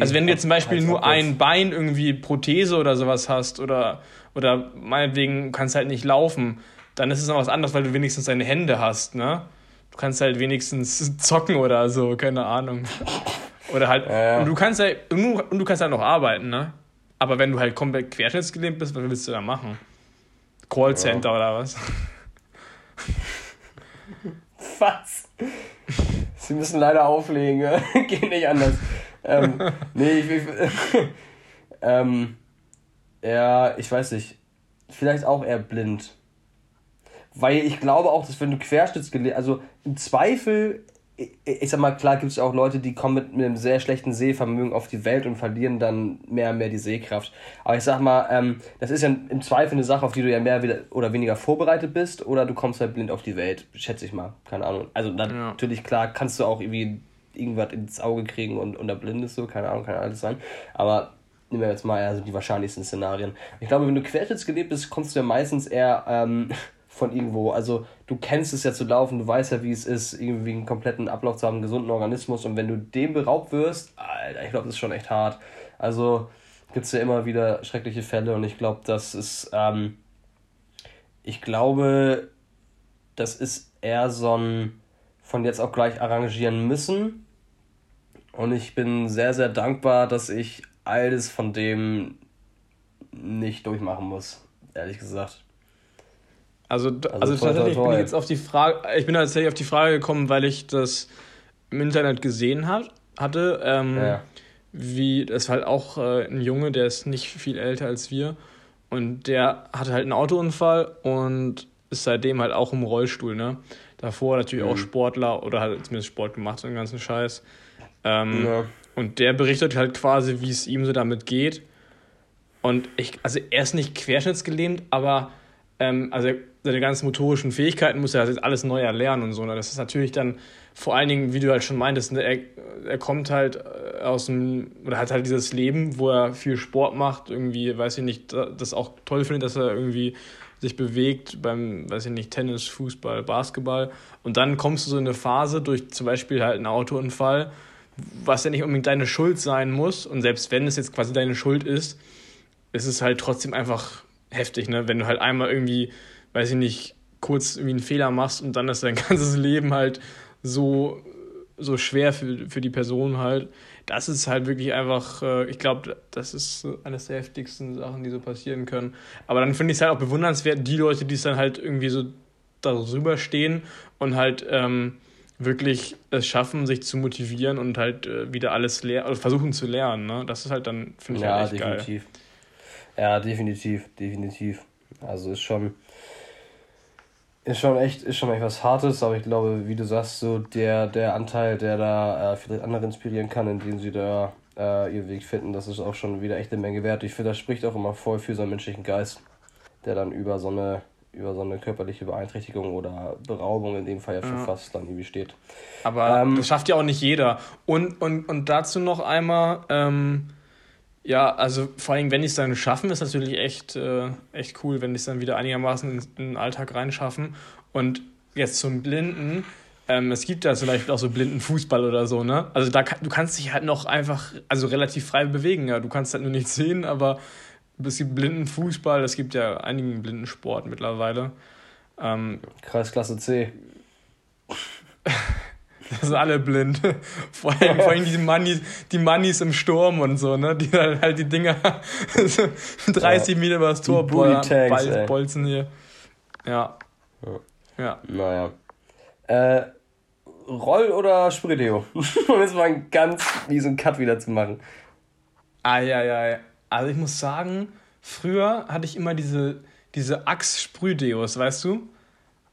Also wenn du jetzt zum Beispiel nur ein Bein irgendwie Prothese oder sowas hast oder, oder meinetwegen kannst halt nicht laufen, dann ist es noch was anderes, weil du wenigstens deine Hände hast, ne? Du kannst halt wenigstens zocken oder so, keine Ahnung. Oder halt, ja. und du kannst halt, und du, kannst halt noch arbeiten, ne? Aber wenn du halt komplett querschnittsgelähmt bist, was willst du da machen? Callcenter ja. oder was? Was? Sie müssen leider auflegen, geht nicht anders. Ähm, nee, ich, ich ähm, ja, ich weiß nicht. Vielleicht auch eher blind. Weil ich glaube auch, dass wenn du Querschnittsgelähmt, also im Zweifel ich sag mal, klar gibt es auch Leute, die kommen mit, mit einem sehr schlechten Sehvermögen auf die Welt und verlieren dann mehr und mehr die Sehkraft. Aber ich sag mal, ähm, das ist ja im Zweifel eine Sache, auf die du ja mehr oder weniger vorbereitet bist, oder du kommst halt blind auf die Welt, schätze ich mal. Keine Ahnung. Also natürlich, klar, kannst du auch irgendwie irgendwas ins Auge kriegen und, und da blind ist so, keine Ahnung, kann alles sein. Aber nehmen wir jetzt mal also die wahrscheinlichsten Szenarien. Ich glaube, wenn du querschnittsgelebt bist, kommst du ja meistens eher ähm, von irgendwo. Also du kennst es ja zu laufen, du weißt ja, wie es ist, irgendwie einen kompletten Ablauf zu haben, einen gesunden Organismus. Und wenn du dem beraubt wirst, Alter, ich glaube, das ist schon echt hart. Also gibt es ja immer wieder schreckliche Fälle und ich glaube, das ist, ähm, ich glaube, das ist eher so ein von jetzt auch gleich arrangieren müssen. Und ich bin sehr, sehr dankbar, dass ich alles von dem nicht durchmachen muss, ehrlich gesagt. Also, also, also tatsächlich bin ich jetzt auf die Frage, ich bin tatsächlich auf die Frage gekommen, weil ich das im Internet gesehen hat, hatte. Ähm, ja. Wie, das ist halt auch äh, ein Junge, der ist nicht viel älter als wir. Und der hatte halt einen Autounfall und ist seitdem halt auch im Rollstuhl, ne? Davor natürlich mhm. auch Sportler oder hat zumindest Sport gemacht, so einen ganzen Scheiß. Ähm, ja. Und der berichtet halt quasi, wie es ihm so damit geht. Und ich, also er ist nicht querschnittsgelähmt, aber ähm, also seine ganzen motorischen Fähigkeiten muss er jetzt alles neu erlernen und so. Ne? Das ist natürlich dann vor allen Dingen, wie du halt schon meintest, ne? er, er kommt halt äh, aus dem, oder hat halt dieses Leben, wo er viel Sport macht, irgendwie, weiß ich nicht, das auch toll findet, dass er irgendwie sich bewegt beim, weiß ich nicht, Tennis, Fußball, Basketball. Und dann kommst du so in eine Phase durch zum Beispiel halt einen Autounfall, was ja nicht unbedingt deine Schuld sein muss. Und selbst wenn es jetzt quasi deine Schuld ist, ist es halt trotzdem einfach heftig, ne? Wenn du halt einmal irgendwie, weiß ich nicht, kurz irgendwie einen Fehler machst und dann ist dein ganzes Leben halt so, so schwer für, für die Person halt. Das ist halt wirklich einfach, äh, ich glaube, das ist eines der heftigsten Sachen, die so passieren können. Aber dann finde ich es halt auch bewundernswert, die Leute, die es dann halt irgendwie so darüber stehen und halt ähm, wirklich es schaffen, sich zu motivieren und halt äh, wieder alles lernen, also versuchen zu lernen. Ne? Das ist halt dann, finde ich, ja, halt echt definitiv. geil. Ja, definitiv, definitiv. Also ist schon, ist schon echt, ist schon echt was Hartes, aber ich glaube, wie du sagst, so der, der Anteil, der da äh, vielleicht andere inspirieren kann, indem sie da äh, ihren Weg finden, das ist auch schon wieder echt eine Menge wert. Ich finde, das spricht auch immer voll für seinen menschlichen Geist, der dann über so eine über so eine körperliche Beeinträchtigung oder Beraubung in dem Fall ja schon ja. fast dann irgendwie steht. Aber ähm, das schafft ja auch nicht jeder. Und, und, und dazu noch einmal, ähm, ja, also vor allem, wenn die es dann schaffen, ist natürlich echt, äh, echt cool, wenn die es dann wieder einigermaßen in, den Alltag reinschaffen. Und jetzt zum Blinden, ähm, es gibt ja zum Beispiel auch so blinden Fußball oder so, ne? Also da du kannst dich halt noch einfach, also relativ frei bewegen, ja. Du kannst halt nur nichts sehen, aber es gibt blinden Fußball, es gibt ja einigen blinden Sport mittlerweile. Ähm, Kreisklasse C. Das sind alle blind. Vor allem, vor allem die Mannis, die Mannis im Sturm und so, ne? Die dann halt die Dinger 30 ja. Meter über das Tor bol bolzen hier. Ja. ja. Ja. Naja. Äh, Roll- oder Sprühdeo? um jetzt mal einen ganz miesen Cut wieder zu machen. Ja. Also ich muss sagen, früher hatte ich immer diese, diese Axe-Sprühdeos, weißt du?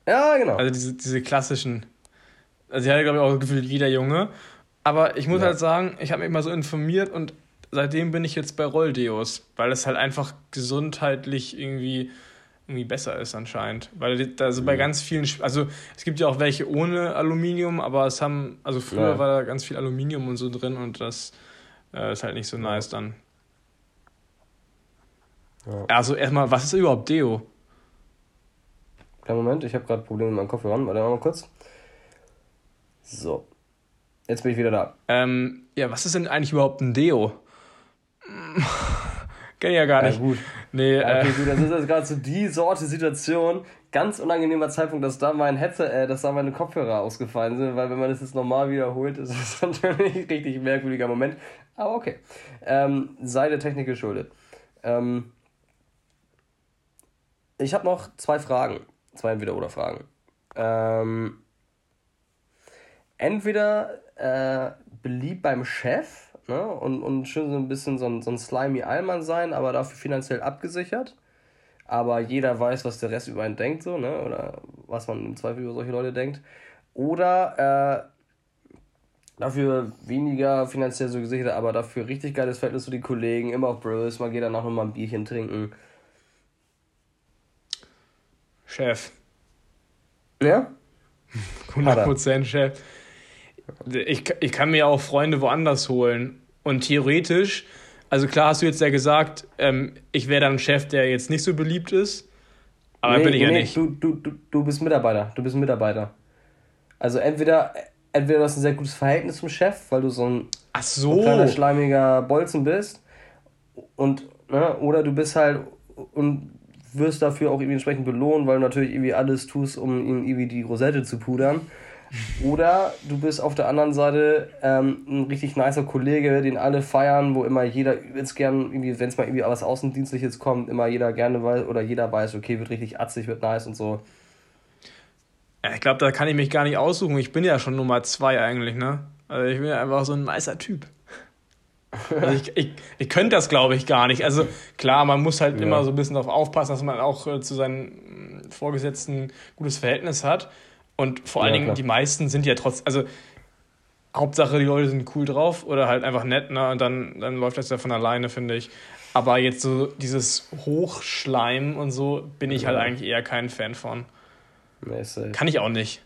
Ja, genau. Also diese, diese klassischen. Also, ich hatte, glaube ich, auch gefühlt jeder Junge. Aber ich muss ja. halt sagen, ich habe mich mal so informiert und seitdem bin ich jetzt bei Rolldeos, weil es halt einfach gesundheitlich irgendwie, irgendwie besser ist anscheinend. Weil also mhm. bei ganz vielen, also es gibt ja auch welche ohne Aluminium, aber es haben, also früher ja. war da ganz viel Aluminium und so drin und das äh, ist halt nicht so nice dann. Ja. Also erstmal, was ist überhaupt Deo? Kleinen Moment, ich habe gerade Probleme mit meinem Kopfhörer. Warte mal kurz. So. Jetzt bin ich wieder da. Ähm, ja, was ist denn eigentlich überhaupt ein Deo? Kenn ich ja gar nicht. Ja, gut. Nee, okay, äh, gut, das ist jetzt gerade so die Sorte Situation. Ganz unangenehmer Zeitpunkt, dass da mein Headset, äh, dass da meine Kopfhörer ausgefallen sind, weil wenn man das jetzt normal wiederholt, ist es natürlich ein richtig merkwürdiger Moment. Aber okay. Ähm, sei der Technik geschuldet. Ähm, ich habe noch zwei Fragen. Zwei Entweder-Oder-Fragen. Ähm, entweder äh, beliebt beim Chef ne, und, und schön so ein bisschen so ein, so ein slimy Allmann sein, aber dafür finanziell abgesichert. Aber jeder weiß, was der Rest über einen denkt, so, ne? Oder was man im Zweifel über solche Leute denkt. Oder äh, dafür weniger finanziell so gesichert, aber dafür richtig geiles Verhältnis zu den Kollegen, immer auf Bros, mal geht danach nochmal ein Bierchen trinken. Chef. Ja? 100% Chef. Ich, ich kann mir auch Freunde woanders holen. Und theoretisch, also klar hast du jetzt ja gesagt, ähm, ich wäre dann ein Chef, der jetzt nicht so beliebt ist. Aber nee, bin ich nee, ja nicht. Du, du, du, du bist Mitarbeiter. Du bist Mitarbeiter. Also entweder, entweder du hast ein sehr gutes Verhältnis zum Chef, weil du so ein, Ach so ein kleiner schleimiger Bolzen bist. Und, ne, oder du bist halt und wirst dafür auch irgendwie entsprechend belohnt, weil du natürlich irgendwie alles tust, um ihm irgendwie die Rosette zu pudern. Oder du bist auf der anderen Seite ähm, ein richtig nicer Kollege, den alle feiern, wo immer jeder übelst gern, wenn es mal irgendwie was Außendienstliches kommt, immer jeder gerne weiß oder jeder weiß, okay, wird richtig atzig, wird nice und so. Ich glaube, da kann ich mich gar nicht aussuchen. Ich bin ja schon Nummer zwei eigentlich, ne? Also ich bin ja einfach so ein nicer Typ. Also ich, ich, ich könnte das, glaube ich, gar nicht. Also klar, man muss halt Ja. immer so ein bisschen darauf aufpassen, dass man auch äh, zu seinen mh, Vorgesetzten ein gutes Verhältnis hat. Und vor allen Ja, Dingen, klar. die meisten sind ja trotz, also Hauptsache, die Leute sind cool drauf oder halt einfach nett, ne? Und dann, dann läuft das ja von alleine, finde ich. Aber jetzt so dieses Hochschleimen und so bin ich halt Ja. eigentlich eher kein Fan von. Safe. Kann ich auch nicht.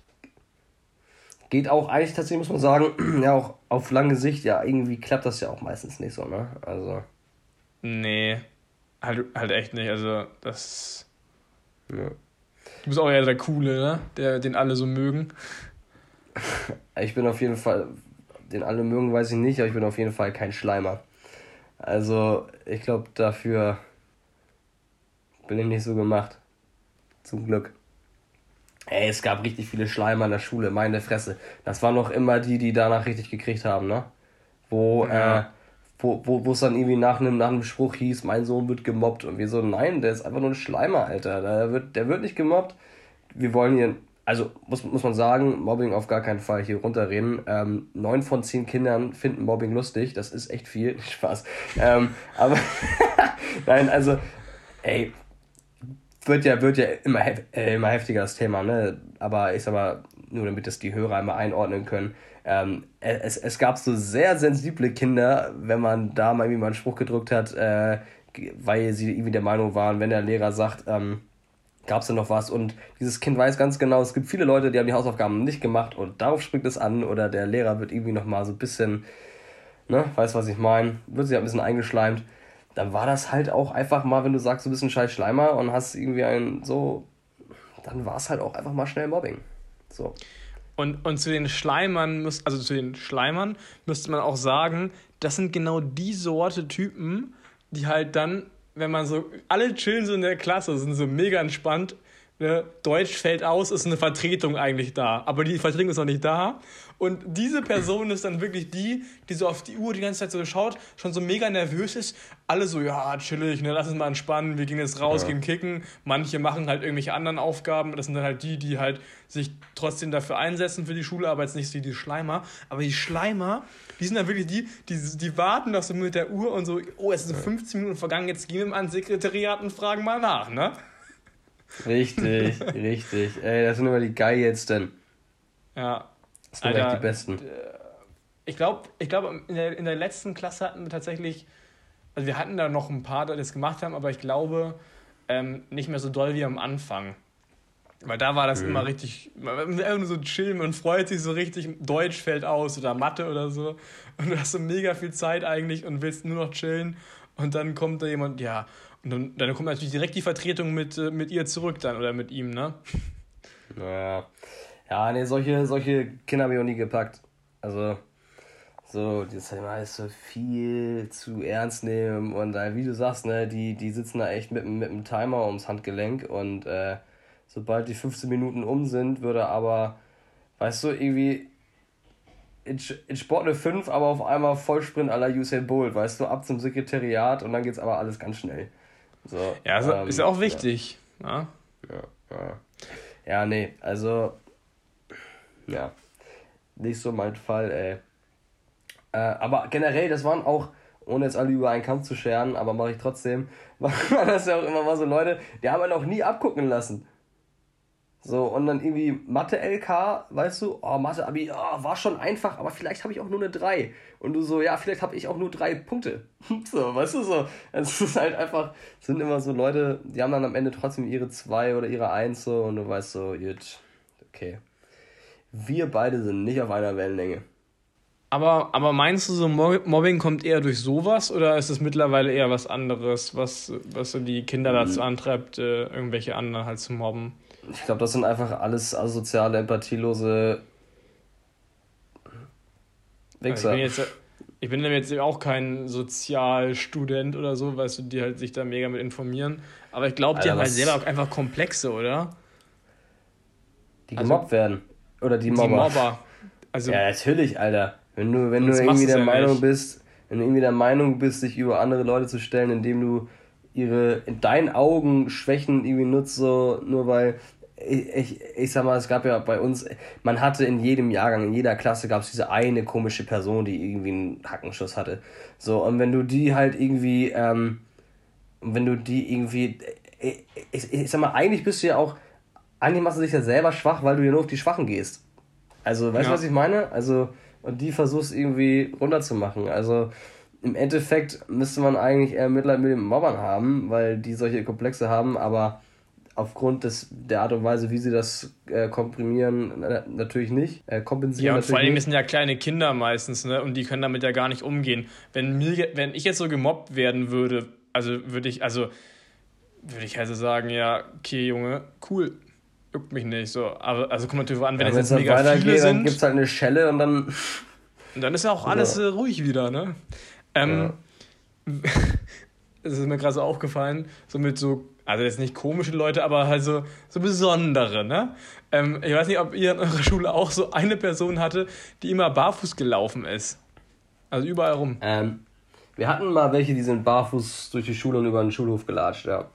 Geht auch eigentlich tatsächlich, muss man sagen, ja auch auf lange Sicht, ja, irgendwie klappt das ja auch meistens nicht so, ne? Also, Nee, halt, halt echt nicht. Also, das. ja. Du bist auch eher der Coole, ne? Der, den alle so mögen. Ich bin auf jeden Fall, den alle mögen, weiß ich nicht, aber ich bin auf jeden Fall kein Schleimer. Also, ich glaube, dafür bin ich nicht so gemacht. Zum Glück. Ey, es gab richtig viele Schleimer in der Schule, meine Fresse. Das waren noch immer die, die danach richtig gekriegt haben, ne? Wo, Ja. äh, wo, wo, wo es dann irgendwie nach einem, nach einem Spruch hieß, mein Sohn wird gemobbt. Und wir so, nein, der ist einfach nur ein Schleimer, Alter. Der wird, der wird nicht gemobbt. Wir wollen hier, also muss, muss man sagen, Mobbing auf gar keinen Fall hier runterreden. Ähm, neun von zehn Kindern finden Mobbing lustig. Das ist echt viel. Spaß. Ähm, aber, nein, also, ey, wird ja, wird ja immer, hef äh, immer heftiger das Thema, ne? Aber ich sag mal, nur damit das die Hörer einmal einordnen können. Ähm, es, es gab so sehr sensible Kinder, wenn man da mal irgendwie mal einen Spruch gedrückt hat, äh, weil sie irgendwie der Meinung waren, wenn der Lehrer sagt, ähm, gab es denn noch was? Und dieses Kind weiß ganz genau, es gibt viele Leute, die haben die Hausaufgaben nicht gemacht und darauf springt es an oder der Lehrer wird irgendwie nochmal so ein bisschen, ne, weiß was ich meine, wird sich ein bisschen eingeschleimt. Dann war das halt auch einfach mal, wenn du sagst, du bist ein scheiß Schleimer und hast irgendwie einen so, dann war es halt auch einfach mal schnell Mobbing. So. Und, und zu den Schleimern, müsst, also zu den Schleimern müsste man auch sagen, das sind genau die Sorte Typen, die halt dann, wenn man so, alle chillen so in der Klasse, sind so mega entspannt. Ne? Deutsch fällt aus, ist eine Vertretung eigentlich da. Aber die Vertretung ist noch nicht da. Und diese Person ist dann wirklich die, die so auf die Uhr die ganze Zeit so schaut, schon so mega nervös ist. Alle so, ja, chillig, ne, lass uns mal entspannen, wir gehen jetzt raus, Ja. gehen kicken. Manche machen halt irgendwelche anderen Aufgaben. Das sind dann halt die, die halt sich trotzdem dafür einsetzen für die Schule, aber jetzt nicht so die Schleimer. Aber die Schleimer, die sind dann wirklich die, die, die warten noch so mit der Uhr und so, oh, es sind 15 Minuten vergangen, jetzt gehen wir mal ans Sekretariat und fragen mal nach, ne? Richtig, richtig. Ey, das sind immer die geilsten. Ja. Das sind Alter, die besten. Ich glaube, ich glaub, in, der, in der letzten Klasse hatten wir tatsächlich, also wir hatten da noch ein paar, die das gemacht haben, aber ich glaube, ähm, nicht mehr so doll wie am Anfang. Weil da war das immer richtig, man will einfach nur so chillen und freut sich so richtig, Deutsch fällt aus oder Mathe oder so. Und du hast so mega viel Zeit eigentlich und willst nur noch chillen. Und dann kommt da jemand, ja, und dann, dann kommt natürlich direkt die Vertretung mit, äh, mit ihr zurück dann oder mit ihm, ne? Ja. Ja, nee, solche, solche Kinder habe ich auch nie gepackt. Also, so, das ist alles so viel zu ernst nehmen und äh, wie du sagst, ne, die, die sitzen da echt mit, dem- mit dem Timer ums Handgelenk und äh, sobald die 15 Minuten um sind, würde aber, weißt du, irgendwie in, in Sport eine 5, aber auf einmal Vollsprint aller Usain Bolt, weißt du, ab zum Sekretariat und dann geht's aber alles ganz schnell. So, Ja, also ähm, ist ja auch wichtig. Ja, ja, ja. ja nee, also, ja, nicht so mein Fall, ey. Äh, aber generell, das waren auch, ohne jetzt alle über einen Kampf zu scheren, aber mache ich trotzdem, waren das ja auch immer mal so Leute, die haben wir noch nie abgucken lassen. So, und dann irgendwie Mathe-LK, weißt du, oh, Mathe-Abi, oh, war schon einfach, aber vielleicht habe ich auch nur eine 3. Und du so, ja, vielleicht habe ich auch nur drei Punkte. so, weißt du, so. Es ist halt einfach, sind immer so Leute, die haben dann am Ende trotzdem ihre 2 oder ihre 1 so und du weißt so, gut, okay. Wir beide sind nicht auf einer Wellenlänge. Aber, aber meinst du, so Mobbing kommt eher durch sowas oder ist es mittlerweile eher was anderes, was, was so die Kinder dazu hm. antreibt, äh, irgendwelche anderen halt zu mobben? Ich glaube, das sind einfach alles asoziale, empathielose Wichser. ich, bin jetzt, ich bin jetzt auch kein Sozialstudent oder so, weißt du, die halt sich da mega mit informieren. Aber ich glaube, die haben halt selber auch einfach Komplexe, oder? Die also gemobbt also, werden. Oder die Mobber. Die Mobber. Also, ja, natürlich, Alter. Wenn du, wenn du irgendwie der ja Meinung nicht. bist, wenn du irgendwie der Meinung bist, dich über andere Leute zu stellen, indem du ihre in deinen Augen Schwächen irgendwie nutzt, so nur weil ich, ich, ich sag mal, es gab ja bei uns, man hatte in jedem Jahrgang, in jeder Klasse gab es diese eine komische Person, die irgendwie einen Hackenschuss hatte. So, und wenn du die halt irgendwie, ähm, wenn du die irgendwie, ich, ich, ich sag mal, eigentlich bist du ja auch, eigentlich machst du dich ja selber schwach, weil du ja nur auf die Schwachen gehst. Also, weißt du, ja. was ich meine? Also, und die versuchst irgendwie runterzumachen. Also im Endeffekt müsste man eigentlich eher Mitleid mit den Mobbern haben, weil die solche Komplexe haben, aber aufgrund des, der Art und Weise, wie sie das äh, komprimieren, äh, natürlich nicht. Äh, kompensieren ja, und vor allem sind ja kleine Kinder meistens, ne? Und die können damit ja gar nicht umgehen. Wenn mir, wenn ich jetzt so gemobbt werden würde, also würde ich, also würde ich also sagen, ja, okay, Junge, cool, juckt mich nicht so. Aber also kommt natürlich an, wenn ja, es jetzt mega viele sind. Dann gibt es halt eine Schelle und dann. Und dann ist ja auch alles äh, ruhig wieder, ne? Ähm, ja. es ist mir gerade so aufgefallen, so mit so, also jetzt nicht komische Leute, aber halt so, so besondere, ne? Ähm, ich weiß nicht, ob ihr in eurer Schule auch so eine Person hatte, die immer barfuß gelaufen ist. Also überall rum. Ähm, wir hatten mal welche, die sind barfuß durch die Schule und über den Schulhof gelatscht, ja.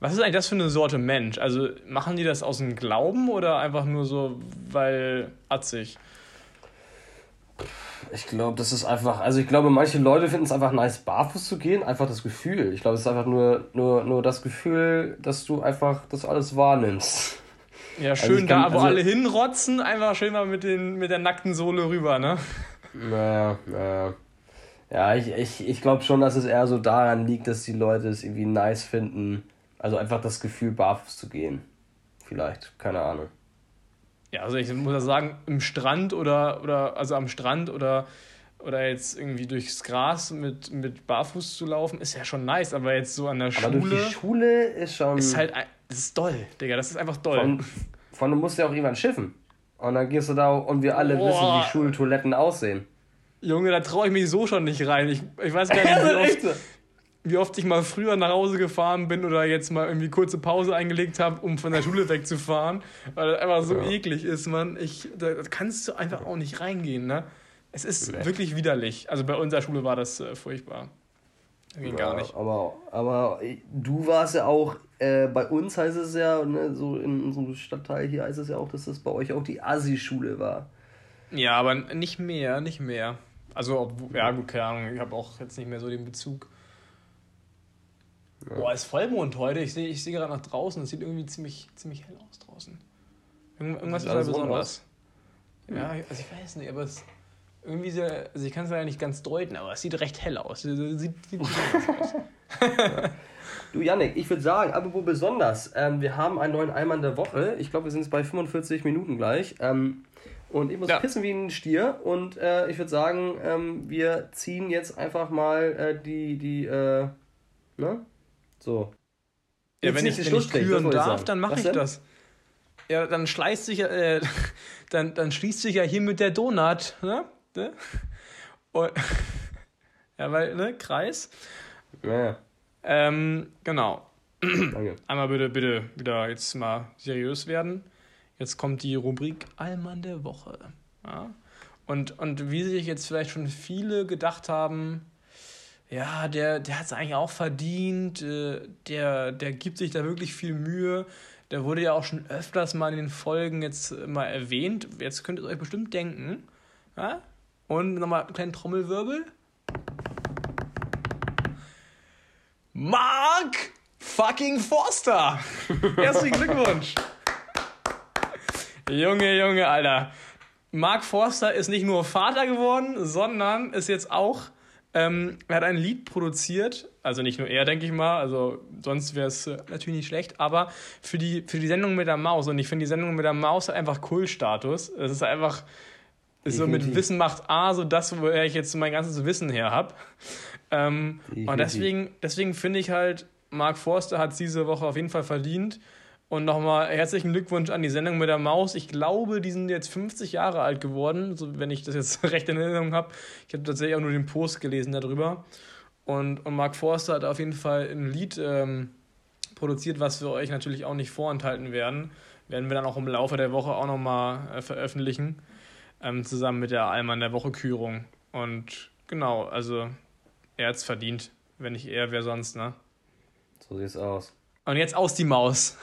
Was ist eigentlich das für eine Sorte Mensch? Also machen die das aus dem Glauben oder einfach nur so, weil atzig? Ich glaube, das ist einfach, also ich glaube, manche Leute finden es einfach nice, barfuß zu gehen, einfach das Gefühl. Ich glaube, es ist einfach nur, nur, nur das Gefühl, dass du einfach das alles wahrnimmst. Ja, also schön also kann, da, wo also, alle hinrotzen, einfach schön mal mit, den, mit der nackten Sohle rüber, ne? Naja, naja. Ja, ich, ich, ich glaube schon, dass es eher so daran liegt, dass die Leute es irgendwie nice finden, also einfach das Gefühl, barfuß zu gehen. Vielleicht, keine Ahnung. Ja, also ich muss ja sagen, im Strand oder, oder also am Strand oder, oder jetzt irgendwie durchs Gras mit, mit Barfuß zu laufen, ist ja schon nice, aber jetzt so an der aber Schule. Aber durch die Schule ist schon. Ist halt, das ist doll, Digga, das ist einfach doll. Von, von du musst ja auch irgendwann schiffen. Und dann gehst du da und wir alle Boah. wissen, wie Schultoiletten aussehen. Junge, da traue ich mich so schon nicht rein. Ich, ich weiß gar nicht, wie oft, wie oft ich mal früher nach Hause gefahren bin oder jetzt mal irgendwie kurze Pause eingelegt habe, um von der Schule wegzufahren, weil das einfach so ja. eklig ist, man. Ich, da kannst du einfach auch nicht reingehen, ne? Es ist nee. wirklich widerlich. Also bei unserer Schule war das äh, furchtbar. Ging ja, gar nicht. Aber, aber du warst ja auch, äh, bei uns heißt es ja, ne, so in unserem Stadtteil hier heißt es ja auch, dass das bei euch auch die Asi-Schule war. Ja, aber nicht mehr, nicht mehr. Also, ja, gut, keine Ahnung, ich habe auch jetzt nicht mehr so den Bezug. Ja. Boah, ist Vollmond heute. Ich sehe ich seh gerade nach draußen. Es sieht irgendwie ziemlich, ziemlich hell aus draußen. irgendwas ist halt besonders. Ja, also ich weiß nicht, aber es irgendwie sehr, also ich kann es ja nicht ganz deuten, aber es sieht recht hell aus. Es sieht, sieht aus. Du, Yannick, ich würde sagen, apropos besonders, ähm, wir haben einen neuen Eimann der Woche. Ich glaube, wir sind jetzt bei 45 Minuten gleich. Ähm, und ich muss ja. pissen wie ein Stier. Und äh, ich würde sagen, ähm, wir ziehen jetzt einfach mal äh, die, die, äh, ne? So. Ja, wenn ich, wenn ich küren darf, dann mache ich denn? das. Ja, dann schleißt sich äh, dann, dann schließt sich ja hier mit der Donut, ne? ne? Und, ja, weil, ne, Kreis. Ja. Ähm, genau. Danke. Einmal bitte, bitte wieder jetzt mal seriös werden. Jetzt kommt die Rubrik Allmann der Woche. Ja? Und, und wie sich jetzt vielleicht schon viele gedacht haben, ja, der, der hat es eigentlich auch verdient, äh, der, der gibt sich da wirklich viel Mühe. Der wurde ja auch schon öfters mal in den Folgen jetzt mal erwähnt. Jetzt könnt ihr euch bestimmt denken. Ja? Und nochmal einen kleinen Trommelwirbel. Mark fucking Forster! Herzlichen Glückwunsch! Junge, Junge, Alter. Mark Forster ist nicht nur Vater geworden, sondern ist jetzt auch ähm, er hat ein Lied produziert, also nicht nur er, denke ich mal, also sonst wäre es äh, natürlich nicht schlecht, aber für die, für die Sendung mit der Maus. Und ich finde, die Sendung mit der Maus hat einfach Kultstatus. Es ist einfach, ist so mit Wissen macht A, so das, woher ich jetzt mein ganzes Wissen her habe. Ähm, und deswegen, deswegen finde ich halt, Mark Forster hat es diese Woche auf jeden Fall verdient. Und nochmal herzlichen Glückwunsch an die Sendung mit der Maus. Ich glaube, die sind jetzt 50 Jahre alt geworden, so, wenn ich das jetzt recht in Erinnerung habe. Ich habe tatsächlich auch nur den Post gelesen darüber. Und, und Mark Forster hat auf jeden Fall ein Lied ähm, produziert, was wir euch natürlich auch nicht vorenthalten werden. Werden wir dann auch im Laufe der Woche auch nochmal äh, veröffentlichen. Ähm, zusammen mit der Alman der Woche-Kürung. Und genau, also er hat es verdient. Wenn nicht er, wer sonst, ne? So sieht's aus. Und jetzt aus die Maus.